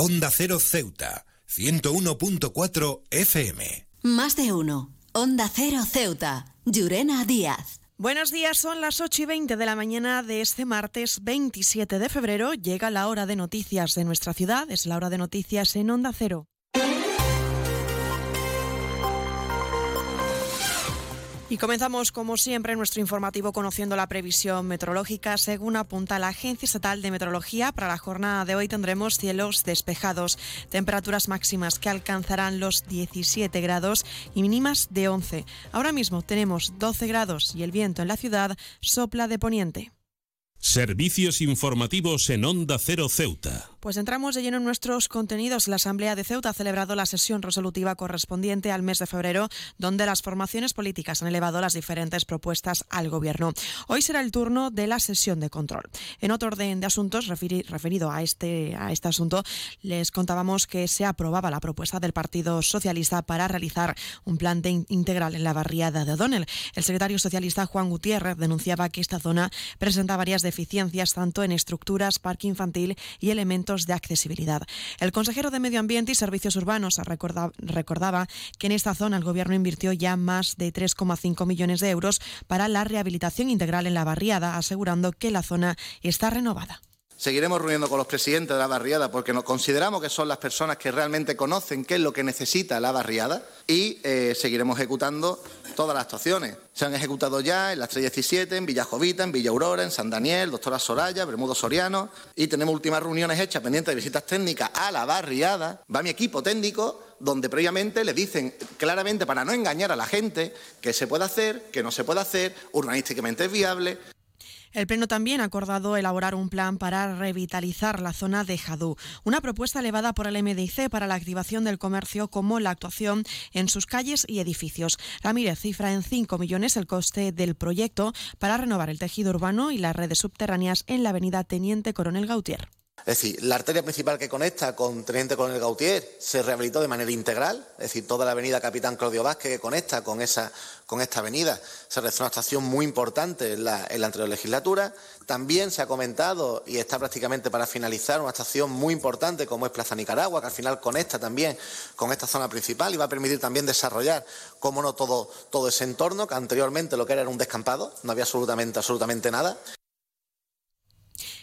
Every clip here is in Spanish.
Onda Cero Ceuta, 101.4 FM. Más de uno. Onda Cero Ceuta, Llurena Díaz. Buenos días, son las 8 y 20 de la mañana de este martes 27 de febrero. Llega la hora de noticias de nuestra ciudad, es la hora de noticias en Onda Cero. Y comenzamos, como siempre, nuestro informativo conociendo la previsión meteorológica. Según apunta la Agencia Estatal de Meteorología, para la jornada de hoy tendremos cielos despejados, temperaturas máximas que alcanzarán los 17 grados y mínimas de 11. Ahora mismo tenemos 12 grados y el viento en la ciudad sopla de poniente. Servicios informativos en Onda Cero Ceuta. Pues entramos de lleno en nuestros contenidos. La Asamblea de Ceuta ha celebrado la sesión resolutiva correspondiente al mes de febrero, donde las formaciones políticas han elevado las diferentes propuestas al Gobierno. Hoy será el turno de la sesión de control. En otro orden de asuntos referido a este, a este asunto, les contábamos que se aprobaba la propuesta del Partido Socialista para realizar un plan de integral en la barriada de O'Donnell. El secretario socialista Juan Gutiérrez denunciaba que esta zona presenta varias deficiencias tanto en estructuras, parque infantil y elementos de accesibilidad. El consejero de Medio Ambiente y Servicios Urbanos recordaba que en esta zona el Gobierno invirtió ya más de 3,5 millones de euros para la rehabilitación integral en la barriada, asegurando que la zona está renovada. Seguiremos reuniendo con los presidentes de la barriada porque nos consideramos que son las personas que realmente conocen qué es lo que necesita la barriada y eh, seguiremos ejecutando todas las actuaciones. Se han ejecutado ya en las 317, en Villa Jovita, en Villa Aurora, en San Daniel, Doctora Soraya, Bermudo Soriano y tenemos últimas reuniones hechas pendientes de visitas técnicas a la barriada. Va mi equipo técnico donde previamente le dicen claramente para no engañar a la gente que se puede hacer, que no se puede hacer, urbanísticamente es viable. El Pleno también ha acordado elaborar un plan para revitalizar la zona de Jadú, una propuesta elevada por el MDIC para la activación del comercio como la actuación en sus calles y edificios. Ramírez cifra en 5 millones el coste del proyecto para renovar el tejido urbano y las redes subterráneas en la avenida Teniente Coronel Gautier. Es decir, la arteria principal que conecta con Teniente Coronel Gautier se rehabilitó de manera integral, es decir, toda la avenida Capitán Claudio Vázquez que conecta con, esa, con esta avenida se realizó una estación muy importante en la, anterior legislatura. También se ha comentado, y está prácticamente para finalizar, una estación muy importante como es Plaza Nicaragua, que al final conecta también con esta zona principal y va a permitir también desarrollar, como no, todo, todo ese entorno, que anteriormente lo que era era un descampado, no había absolutamente, absolutamente nada.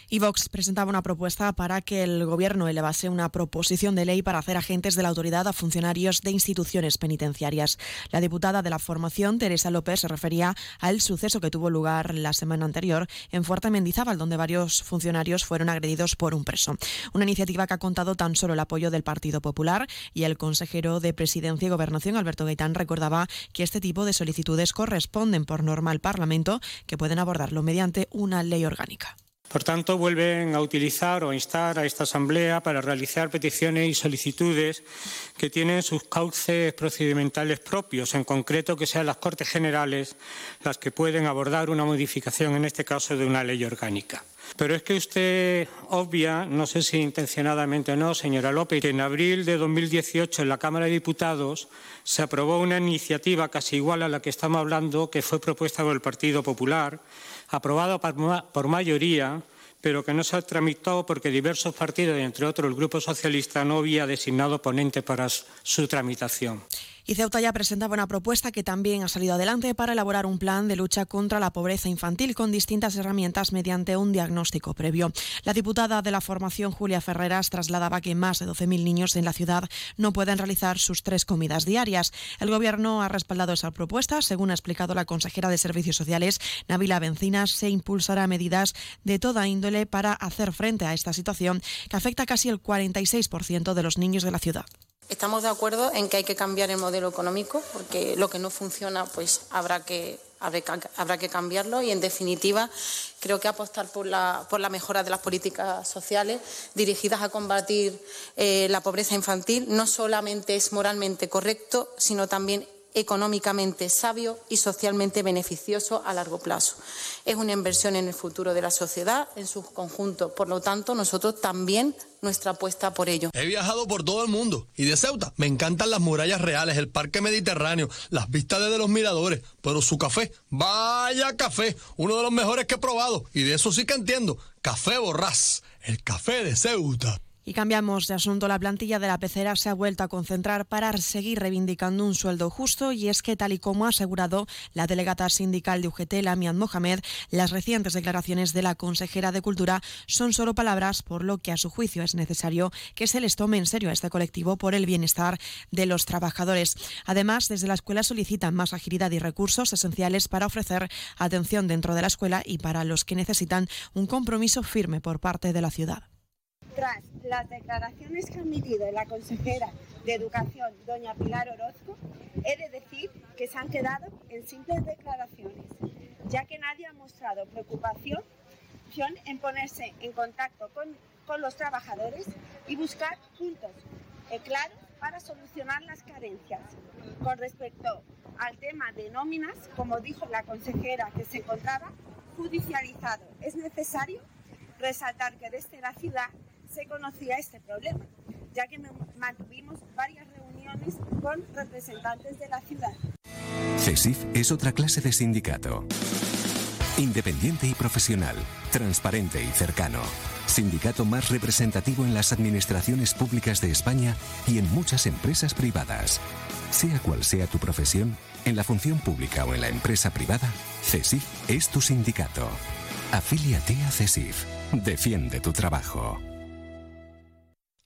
Y Vox presentaba una propuesta para que el Gobierno elevase una proposición de ley para hacer agentes de la autoridad a funcionarios de instituciones penitenciarias. La diputada de la formación, Teresa López, se refería al suceso que tuvo lugar la semana anterior en Fuerte Mendizábal, donde varios funcionarios fueron agredidos por un preso. Una iniciativa que ha contado tan solo el apoyo del Partido Popular y el consejero de Presidencia y Gobernación, Alberto Gaitán, recordaba que este tipo de solicitudes corresponden por norma al Parlamento, que pueden abordarlo mediante una ley orgánica. Por tanto, vuelven a utilizar o a instar a esta Asamblea para realizar peticiones y solicitudes que tienen sus cauces procedimentales propios, en concreto que sean las Cortes Generales las que pueden abordar una modificación, en este caso, de una ley orgánica. Pero es que usted obvia, no sé si intencionadamente o no, señora López, que en abril de 2018 en la Cámara de Diputados se aprobó una iniciativa casi igual a la que estamos hablando, que fue propuesta por el Partido Popular, aprobada por mayoría, pero que no se ha tramitado porque diversos partidos, entre otros el Grupo Socialista, no había designado ponente para su tramitación. Y Ceuta ya presentaba una propuesta que también ha salido adelante para elaborar un plan de lucha contra la pobreza infantil con distintas herramientas mediante un diagnóstico previo. La diputada de la formación, Julia Ferreras, trasladaba que más de 12.000 niños en la ciudad no pueden realizar sus tres comidas diarias. El Gobierno ha respaldado esa propuesta. Según ha explicado la consejera de Servicios Sociales, Navila Bencinas, se impulsará medidas de toda índole para hacer frente a esta situación que afecta casi el 46% de los niños de la ciudad. Estamos de acuerdo en que hay que cambiar el modelo económico porque lo que no funciona pues habrá que, habrá que cambiarlo. Y en definitiva creo que apostar por la, por la mejora de las políticas sociales dirigidas a combatir eh, la pobreza infantil no solamente es moralmente correcto sino también económicamente sabio y socialmente beneficioso a largo plazo. Es una inversión en el futuro de la sociedad en su conjunto. Por lo tanto, nosotros también nuestra apuesta por ello. He viajado por todo el mundo y de Ceuta me encantan las murallas reales, el parque mediterráneo, las vistas desde los miradores, pero su café, vaya café, uno de los mejores que he probado y de eso sí que entiendo. Café Borrás, el café de Ceuta. Y cambiamos de asunto. La plantilla de la pecera se ha vuelto a concentrar para seguir reivindicando un sueldo justo y es que, tal y como ha asegurado la delegada sindical de UGT, Lamian Mohamed, las recientes declaraciones de la consejera de Cultura son solo palabras, por lo que a su juicio es necesario que se les tome en serio a este colectivo por el bienestar de los trabajadores. Además, desde la escuela solicitan más agilidad y recursos esenciales para ofrecer atención dentro de la escuela y para los que necesitan un compromiso firme por parte de la ciudad. Tras las declaraciones que ha emitido la consejera de Educación, doña Pilar Orozco, he de decir que se han quedado en simples declaraciones, ya que nadie ha mostrado preocupación en ponerse en contacto con, con los trabajadores y buscar puntos eh, claros para solucionar las carencias. Con respecto al tema de nóminas, como dijo la consejera que se encontraba judicializado, es necesario resaltar que desde la ciudad se conocía este problema, ya que mantuvimos varias reuniones con representantes de la ciudad. CESIF es otra clase de sindicato. Independiente y profesional, transparente y cercano. Sindicato más representativo en las administraciones públicas de España y en muchas empresas privadas. Sea cual sea tu profesión, en la función pública o en la empresa privada, CESIF es tu sindicato. Afíliate a CESIF. Defiende tu trabajo.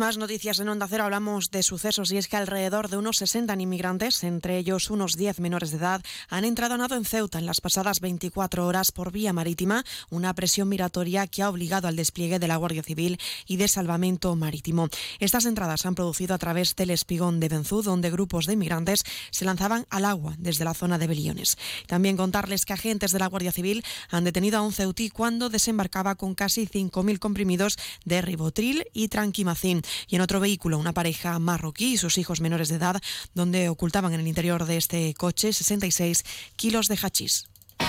Más noticias en Onda Cero. Hablamos de sucesos y es que alrededor de unos 60 inmigrantes, entre ellos unos 10 menores de edad, han entrado a nado en Ceuta en las pasadas 24 horas por vía marítima, una presión migratoria que ha obligado al despliegue de la Guardia Civil y de salvamento marítimo. Estas entradas se han producido a través del espigón de Benzú, donde grupos de inmigrantes se lanzaban al agua desde la zona de Beliones. También contarles que agentes de la Guardia Civil han detenido a un ceutí cuando desembarcaba con casi 5.000 comprimidos de ribotril y tranquimacín y en otro vehículo una pareja marroquí y sus hijos menores de edad, donde ocultaban en el interior de este coche 66 kilos de hachís.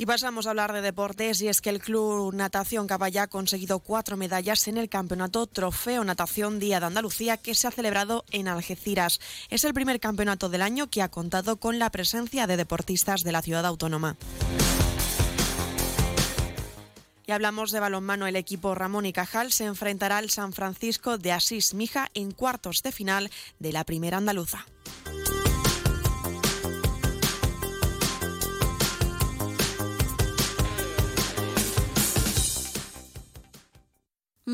Y pasamos a hablar de deportes y es que el Club Natación Caballá ha conseguido cuatro medallas en el campeonato Trofeo Natación Día de Andalucía que se ha celebrado en Algeciras. Es el primer campeonato del año que ha contado con la presencia de deportistas de la ciudad autónoma. Y hablamos de balonmano. El equipo Ramón y Cajal se enfrentará al San Francisco de Asís Mija en cuartos de final de la primera andaluza.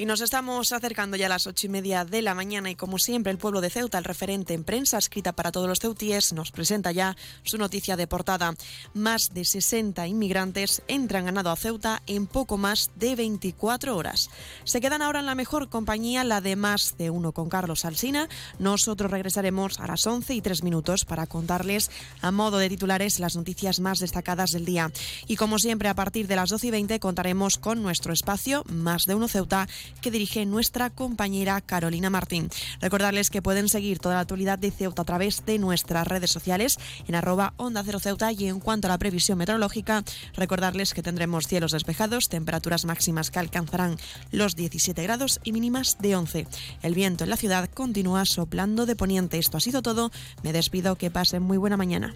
Y nos estamos acercando ya a las ocho y media de la mañana y como siempre el pueblo de Ceuta, el referente en prensa escrita para todos los ceutíes, nos presenta ya su noticia de portada. Más de 60 inmigrantes entran ganado a Ceuta en poco más de 24 horas. Se quedan ahora en la mejor compañía, la de más de uno con Carlos Alsina. Nosotros regresaremos a las 11 y 3 minutos para contarles a modo de titulares las noticias más destacadas del día. Y como siempre a partir de las 12 y 20 contaremos con nuestro espacio Más de uno Ceuta que dirige nuestra compañera Carolina Martín. Recordarles que pueden seguir toda la actualidad de Ceuta a través de nuestras redes sociales en arroba Onda Cero Ceuta y en cuanto a la previsión meteorológica, recordarles que tendremos cielos despejados, temperaturas máximas que alcanzarán los 17 grados y mínimas de 11. El viento en la ciudad continúa soplando de poniente. Esto ha sido todo. Me despido. Que pasen muy buena mañana.